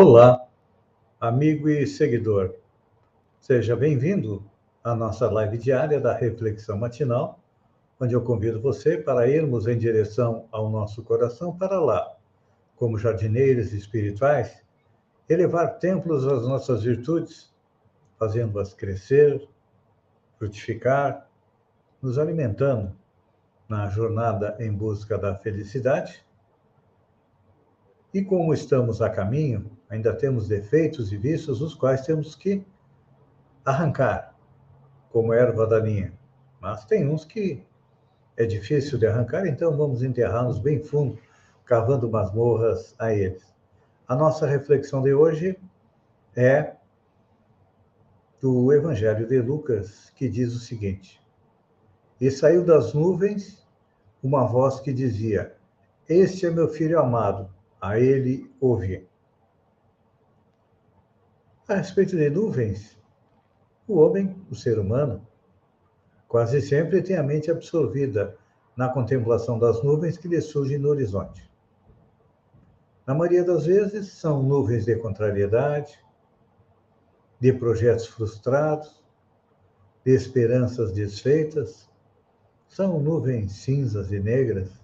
Olá, amigo e seguidor. Seja bem-vindo à nossa live diária da Reflexão Matinal, onde eu convido você para irmos em direção ao nosso coração para lá, como jardineiros espirituais, elevar templos às nossas virtudes, fazendo-as crescer, frutificar, nos alimentando na jornada em busca da felicidade. E como estamos a caminho, ainda temos defeitos e vícios os quais temos que arrancar, como erva daninha. Mas tem uns que é difícil de arrancar, então vamos enterrá-los bem fundo, cavando masmorras a eles. A nossa reflexão de hoje é do Evangelho de Lucas, que diz o seguinte: E saiu das nuvens uma voz que dizia: Este é meu filho amado, a ele ouvi. A respeito de nuvens, o homem, o ser humano, quase sempre tem a mente absorvida na contemplação das nuvens que lhe surgem no horizonte. Na maioria das vezes, são nuvens de contrariedade, de projetos frustrados, de esperanças desfeitas, são nuvens cinzas e negras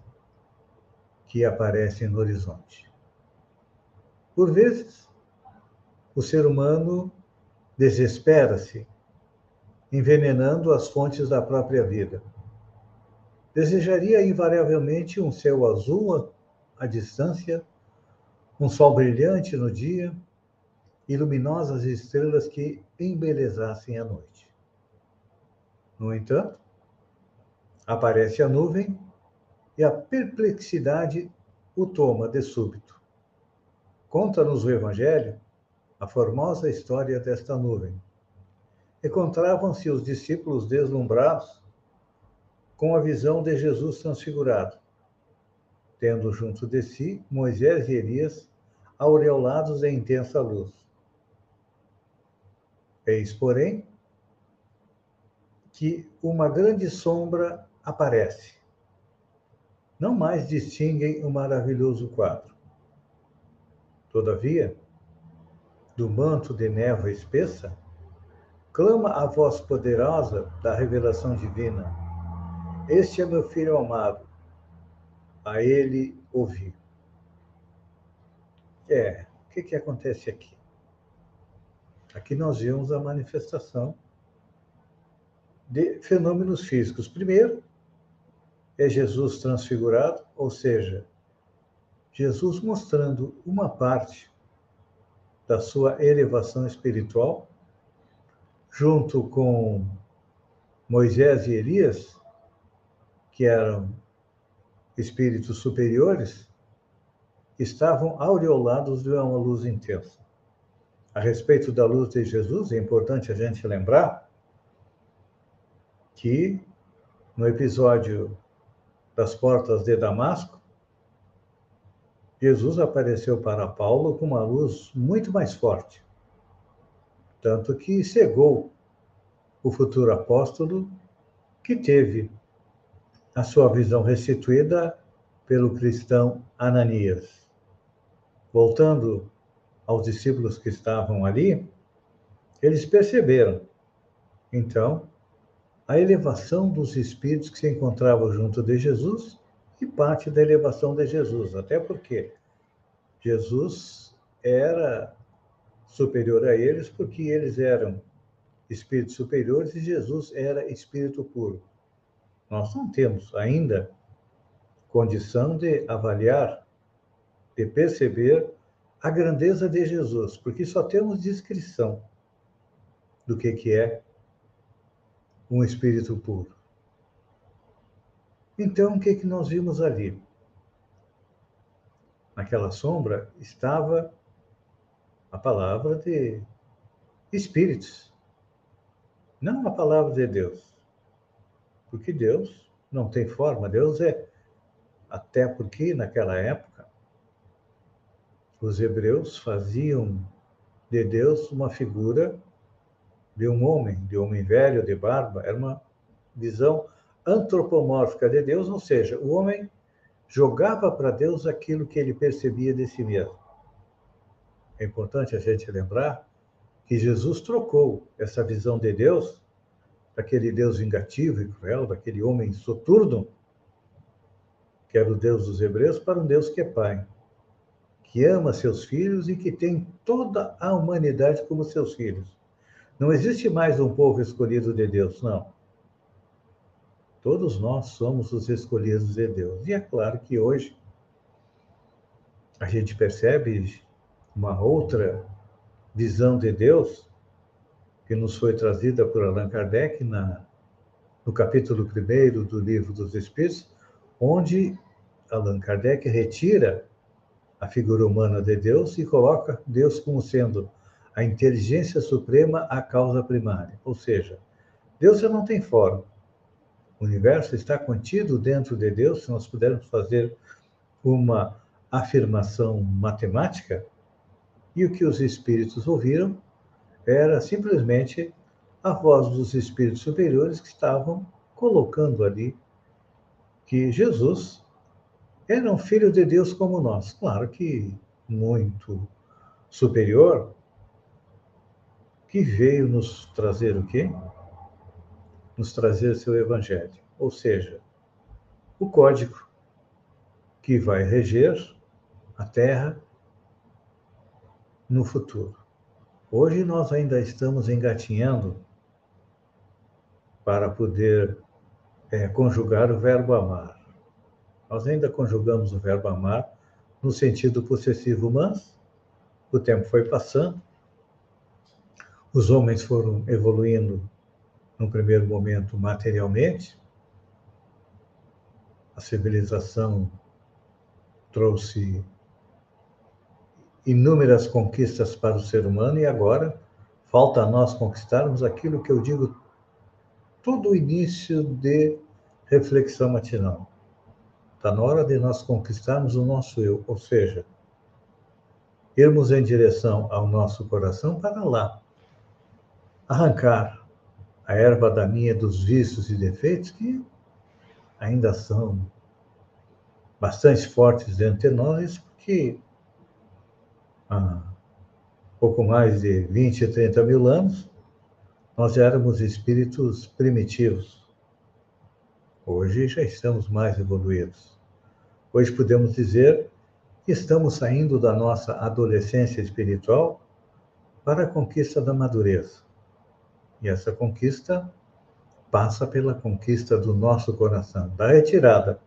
que aparecem no horizonte. Por vezes, o ser humano desespera-se, envenenando as fontes da própria vida. Desejaria invariavelmente um céu azul à distância, um sol brilhante no dia e luminosas estrelas que embelezassem a noite. No entanto, aparece a nuvem e a perplexidade o toma de súbito. Conta-nos o Evangelho a formosa história desta nuvem. Encontravam-se os discípulos deslumbrados com a visão de Jesus transfigurado, tendo junto de si Moisés e Elias aureolados em intensa luz. Eis, porém, que uma grande sombra aparece. Não mais distinguem o maravilhoso quadro. Todavia, do manto de névoa espessa, clama a voz poderosa da revelação divina: Este é meu filho amado, a ele ouvi. É, o que, que acontece aqui? Aqui nós vemos a manifestação de fenômenos físicos. Primeiro, é Jesus transfigurado, ou seja, Jesus mostrando uma parte da sua elevação espiritual, junto com Moisés e Elias, que eram espíritos superiores, estavam aureolados de uma luz intensa. A respeito da luz de Jesus, é importante a gente lembrar que no episódio das portas de Damasco, Jesus apareceu para Paulo com uma luz muito mais forte, tanto que cegou o futuro apóstolo, que teve a sua visão restituída pelo cristão Ananias. Voltando aos discípulos que estavam ali, eles perceberam, então, a elevação dos espíritos que se encontravam junto de Jesus e parte da elevação de Jesus, até porque Jesus era superior a eles porque eles eram espíritos superiores e Jesus era espírito puro. Nós não temos ainda condição de avaliar, de perceber a grandeza de Jesus, porque só temos descrição do que, que é um espírito puro. Então, o que, que nós vimos ali? Naquela sombra estava a palavra de espíritos, não a palavra de Deus. Porque Deus não tem forma, Deus é. Até porque naquela época os hebreus faziam de Deus uma figura de um homem, de um homem velho, de barba, era uma visão antropomórfica de Deus, ou seja, o homem jogava para Deus aquilo que ele percebia de si mesmo. É importante a gente lembrar que Jesus trocou essa visão de Deus, daquele Deus vingativo e cruel, daquele homem soturno, que era o Deus dos Hebreus, para um Deus que é Pai, que ama seus filhos e que tem toda a humanidade como seus filhos. Não existe mais um povo escolhido de Deus, não. Todos nós somos os escolhidos de Deus. E é claro que hoje a gente percebe uma outra visão de Deus que nos foi trazida por Allan Kardec na, no capítulo 1 do Livro dos Espíritos, onde Allan Kardec retira a figura humana de Deus e coloca Deus como sendo a inteligência suprema, a causa primária. Ou seja, Deus já não tem forma. O universo está contido dentro de Deus, se nós pudermos fazer uma afirmação matemática, e o que os espíritos ouviram era simplesmente a voz dos espíritos superiores que estavam colocando ali que Jesus era um filho de Deus como nós. Claro que muito superior, que veio nos trazer o quê? Nos trazer seu evangelho. Ou seja, o código que vai reger a Terra no futuro. Hoje nós ainda estamos engatinhando para poder é, conjugar o verbo amar. Nós ainda conjugamos o verbo amar no sentido possessivo, mas o tempo foi passando, os homens foram evoluindo no primeiro momento materialmente, a civilização trouxe inúmeras conquistas para o ser humano e agora falta a nós conquistarmos aquilo que eu digo todo o início de reflexão matinal. Está na hora de nós conquistarmos o nosso eu, ou seja, irmos em direção ao nosso coração para lá, arrancar a erva daninha dos vícios e defeitos que ainda são bastante fortes dentro de nós, porque há pouco mais de 20, 30 mil anos, nós éramos espíritos primitivos. Hoje já estamos mais evoluídos. Hoje podemos dizer que estamos saindo da nossa adolescência espiritual para a conquista da madureza. E essa conquista passa pela conquista do nosso coração, da retirada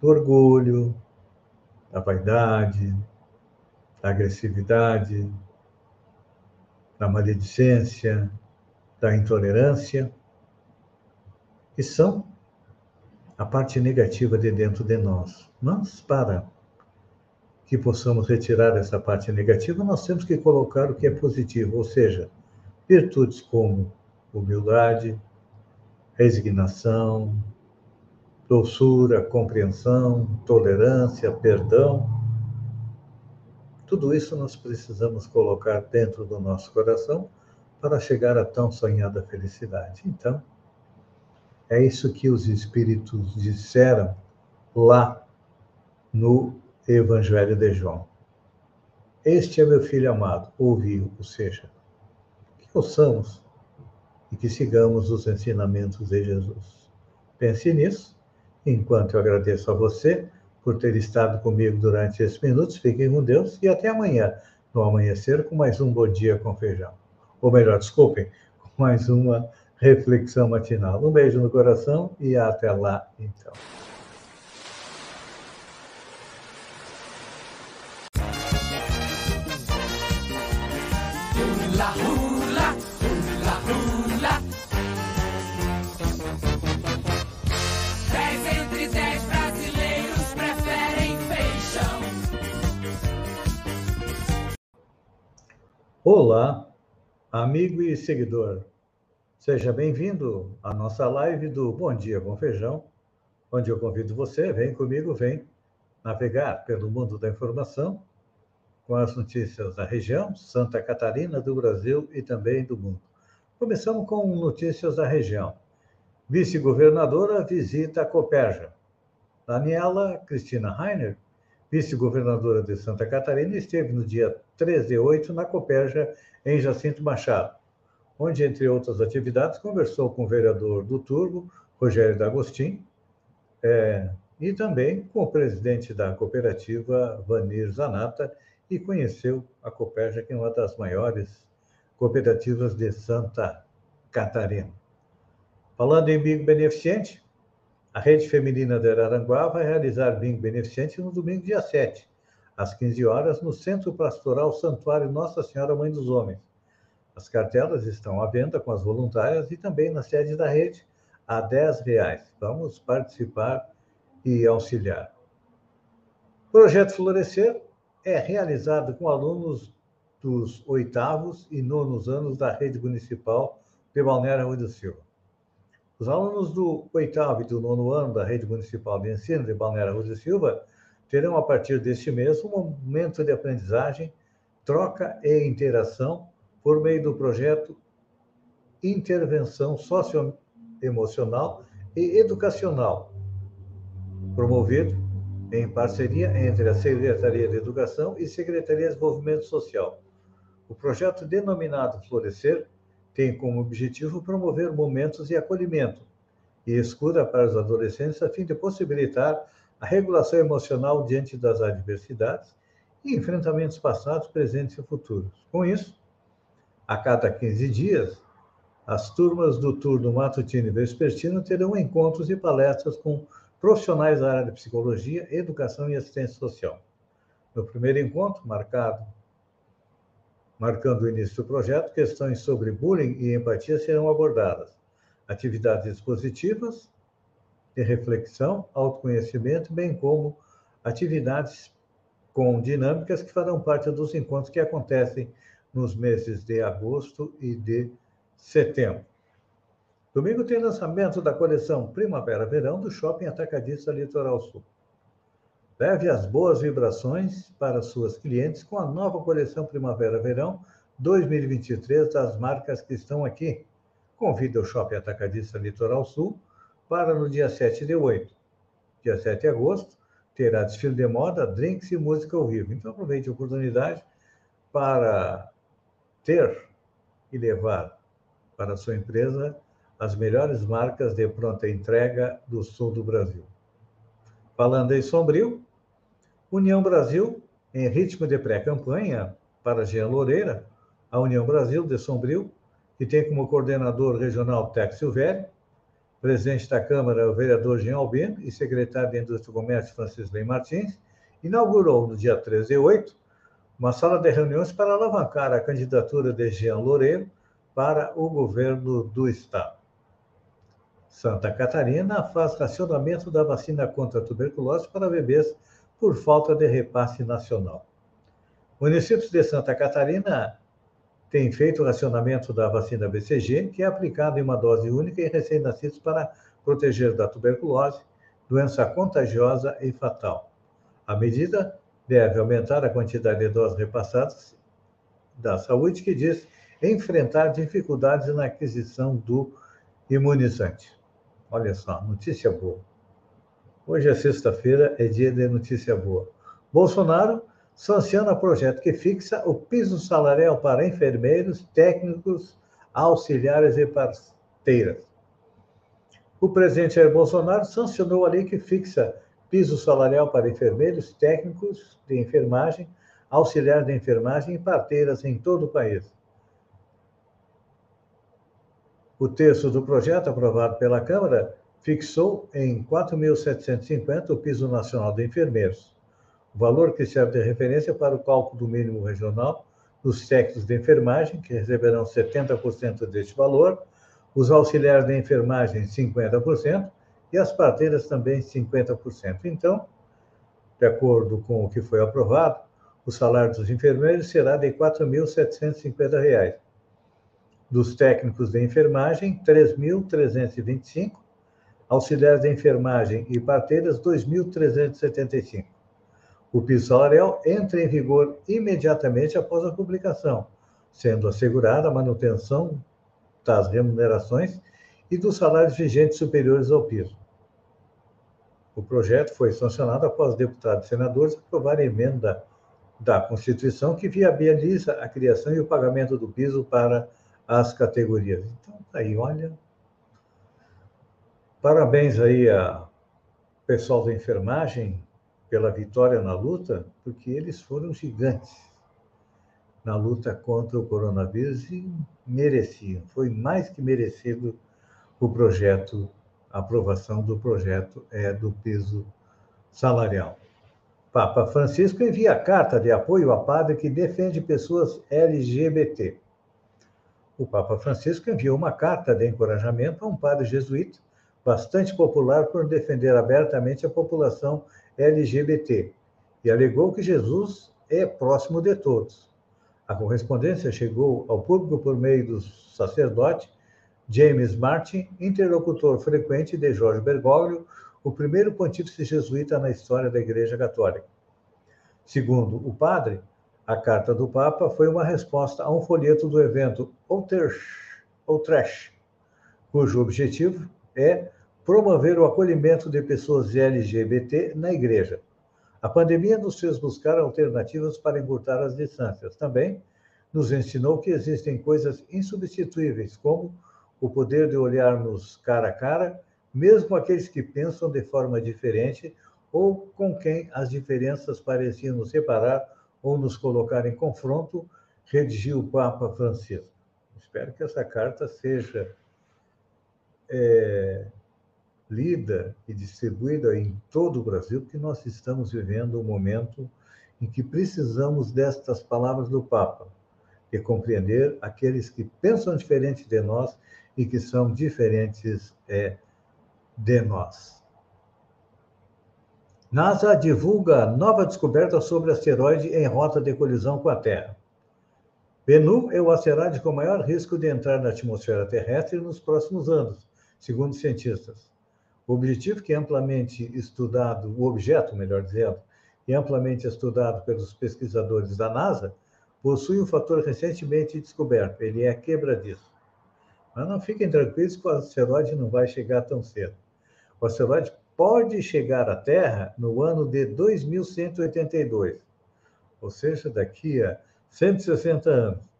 do orgulho, da vaidade, da agressividade, da maledicência, da intolerância, que são a parte negativa de dentro de nós. Mas para que possamos retirar essa parte negativa, nós temos que colocar o que é positivo, ou seja, virtudes como humildade, resignação, doçura, compreensão, tolerância, perdão, tudo isso nós precisamos colocar dentro do nosso coração para chegar à tão sonhada felicidade. Então, é isso que os Espíritos disseram lá no Evangelho de João. Este é meu filho amado, ouviu, ou seja, que ouçamos e que sigamos os ensinamentos de Jesus. Pense nisso, enquanto eu agradeço a você por ter estado comigo durante esses minutos. Fiquem com Deus e até amanhã, no amanhecer, com mais um Bom Dia com Feijão. Ou melhor, desculpem, com mais uma reflexão matinal. Um beijo no coração e até lá, então. Olá, amigo e seguidor. Seja bem-vindo à nossa live do Bom Dia com Feijão, onde eu convido você, vem comigo, vem navegar pelo mundo da informação com as notícias da região, Santa Catarina, do Brasil e também do mundo. Começamos com notícias da região. Vice-governadora visita a Coperja. Daniela Cristina Rainer, vice-governadora de Santa Catarina, esteve no dia 13 de 8 na Coperja, em Jacinto Machado, onde, entre outras atividades, conversou com o vereador do Turbo, Rogério D'Agostin, é, e também com o presidente da cooperativa, Vanir Zanata, e conheceu a Coperja, que é uma das maiores cooperativas de Santa Catarina. Falando em bingo beneficente, a Rede Feminina de Araranguá vai realizar bingo beneficente no domingo, dia 7, às 15 horas, no Centro Pastoral Santuário Nossa Senhora Mãe dos Homens. As cartelas estão à venda com as voluntárias e também na sede da rede a 10 reais. Vamos participar e auxiliar. O projeto Florescer é realizado com alunos dos oitavos e nonos anos da rede municipal de Balneário Rui do Silva. Os alunos do oitavo e do nono ano da rede municipal de ensino de Balneário Rui do Silva terão, a partir deste mês, um momento de aprendizagem, troca e interação por meio do projeto Intervenção Socioemocional e Educacional, promovido em parceria entre a Secretaria de Educação e Secretaria de Desenvolvimento Social. O projeto denominado Florescer tem como objetivo promover momentos de acolhimento e escuta para os adolescentes a fim de possibilitar a regulação emocional diante das adversidades e enfrentamentos passados, presentes e futuros. Com isso, a cada 15 dias, as turmas do turno matutino e vespertino terão encontros e palestras com profissionais da área de psicologia, educação e assistência social. No primeiro encontro, marcado, marcando o início do projeto, questões sobre bullying e empatia serão abordadas. Atividades expositivas, de reflexão, autoconhecimento, bem como atividades com dinâmicas que farão parte dos encontros que acontecem nos meses de agosto e de setembro. Domingo tem lançamento da coleção Primavera-Verão do Shopping Atacadista Litoral Sul. Leve as boas vibrações para suas clientes com a nova coleção Primavera-Verão 2023 das marcas que estão aqui. Convida o Shopping Atacadista Litoral Sul para no dia 7 de 8. Dia 7 de agosto, terá desfile de moda, drinks e música ao vivo. Então aproveite a oportunidade para ter e levar para a sua empresa as melhores marcas de pronta entrega do sul do Brasil. Falando em Sombrio, União Brasil, em ritmo de pré-campanha para Jean Loureira, a União Brasil de Sombrio, que tem como coordenador regional Tex Silvério, presidente da Câmara, o vereador Jean Albino, e secretário de Indústria e Comércio, Francisco Lei Martins, inaugurou no dia 13 de 8 uma sala de reuniões para alavancar a candidatura de Jean Loureiro para o governo do Estado. Santa Catarina faz racionamento da vacina contra a tuberculose para bebês por falta de repasse nacional. Municípios de Santa Catarina têm feito o racionamento da vacina BCG, que é aplicada em uma dose única em recém-nascidos para proteger da tuberculose, doença contagiosa e fatal. A medida deve aumentar a quantidade de doses repassadas da saúde, que diz enfrentar dificuldades na aquisição do imunizante. Olha só, notícia boa. Hoje é sexta-feira, é dia de notícia boa. Bolsonaro sanciona projeto que fixa o piso salarial para enfermeiros, técnicos, auxiliares e parteiras. O presidente Jair Bolsonaro sancionou a lei que fixa piso salarial para enfermeiros, técnicos de enfermagem, auxiliares de enfermagem e parteiras em todo o país. O texto do projeto, aprovado pela Câmara, fixou em 4.750 o piso nacional de enfermeiros, valor que serve de referência para o cálculo do mínimo regional dos técnicos de enfermagem, que receberão 70% deste valor, os auxiliares de enfermagem, 50%, e as parteiras também 50%. Então, de acordo com o que foi aprovado, O salário dos enfermeiros será de R$ 4.750. Dos técnicos de enfermagem, R$ 3.325. Auxiliares de enfermagem e parteiras, R$ 2.375. O salarial entra em vigor imediatamente após a publicação, sendo assegurada a manutenção das remunerações e dos salários vigentes superiores ao piso. O projeto foi sancionado após deputados e senadores aprovarem a emenda da Constituição que viabiliza a criação e o pagamento do piso para as categorias. Então, tá aí, olha. Parabéns aí ao pessoal da enfermagem pela vitória na luta, porque eles foram gigantes na luta contra o coronavírus e mereciam. Foi mais que merecido o projeto, a aprovação do projeto é, do piso salarial. Papa Francisco envia carta de apoio a padre que defende pessoas LGBT. O Papa Francisco enviou uma carta de encorajamento a um padre jesuíta, bastante popular por defender abertamente a população LGBT, e alegou que Jesus é próximo de todos. A correspondência chegou ao público por meio do sacerdote James Martin, interlocutor frequente de Jorge Bergoglio, o primeiro pontífice jesuíta na história da Igreja Católica. Segundo o padre, a carta do Papa foi uma resposta a um folheto do evento Outreach, cujo objetivo é promover o acolhimento de pessoas LGBT na Igreja. A pandemia nos fez buscar alternativas para encurtar as distâncias. Também nos ensinou que existem coisas insubstituíveis, como o poder de olharmos cara a cara, mesmo aqueles que pensam de forma diferente ou com quem as diferenças pareciam nos separar ou nos colocar em confronto, redigiu o Papa Francisco. Espero que essa carta seja é, lida e distribuída em todo o Brasil, porque nós estamos vivendo um momento em que precisamos destas palavras do Papa, e compreender aqueles que pensam diferente de nós e que são diferentes é, de nós. NASA divulga nova descoberta sobre asteroide em rota de colisão com a Terra. Bennu é o asteroide com maior risco de entrar na atmosfera terrestre nos próximos anos, segundo cientistas. O objetivo que é amplamente estudado, o objeto, melhor dizendo, e é amplamente estudado pelos pesquisadores da NASA, possui um fator recentemente descoberto, ele é quebradiço. Mas não fiquem tranquilos que o asteroide não vai chegar tão cedo. O asteroide pode chegar à Terra no ano de 2182, ou seja, daqui a 160 anos,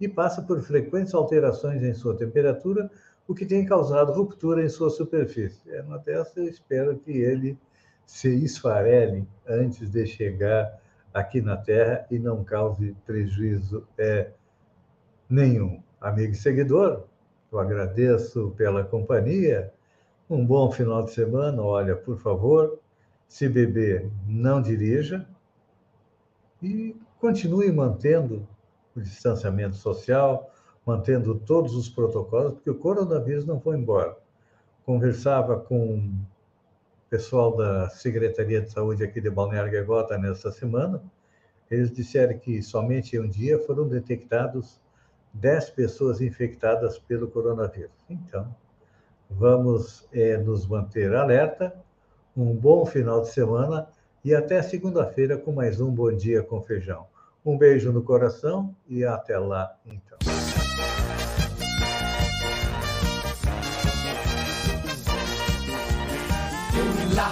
e passa por frequentes alterações em sua temperatura, o que tem causado ruptura em sua superfície. É uma dessas, eu espero que ele se esfarele antes de chegar aqui na Terra e não cause prejuízo é, nenhum. Amigo e seguidor, eu agradeço pela companhia. Um bom final de semana. Olha, por favor, se beber, não dirija. E continue mantendo o distanciamento social, mantendo todos os protocolos, porque o coronavírus não foi embora. Conversava com o pessoal da Secretaria de Saúde aqui de Balneário Gaivota nessa semana. Eles disseram que somente em um dia foram detectados 10 pessoas infectadas pelo coronavírus. Então, vamos é, nos manter alerta. Um bom final de semana e até segunda-feira com mais um Bom Dia com Feijão. Um beijo no coração e até lá, então.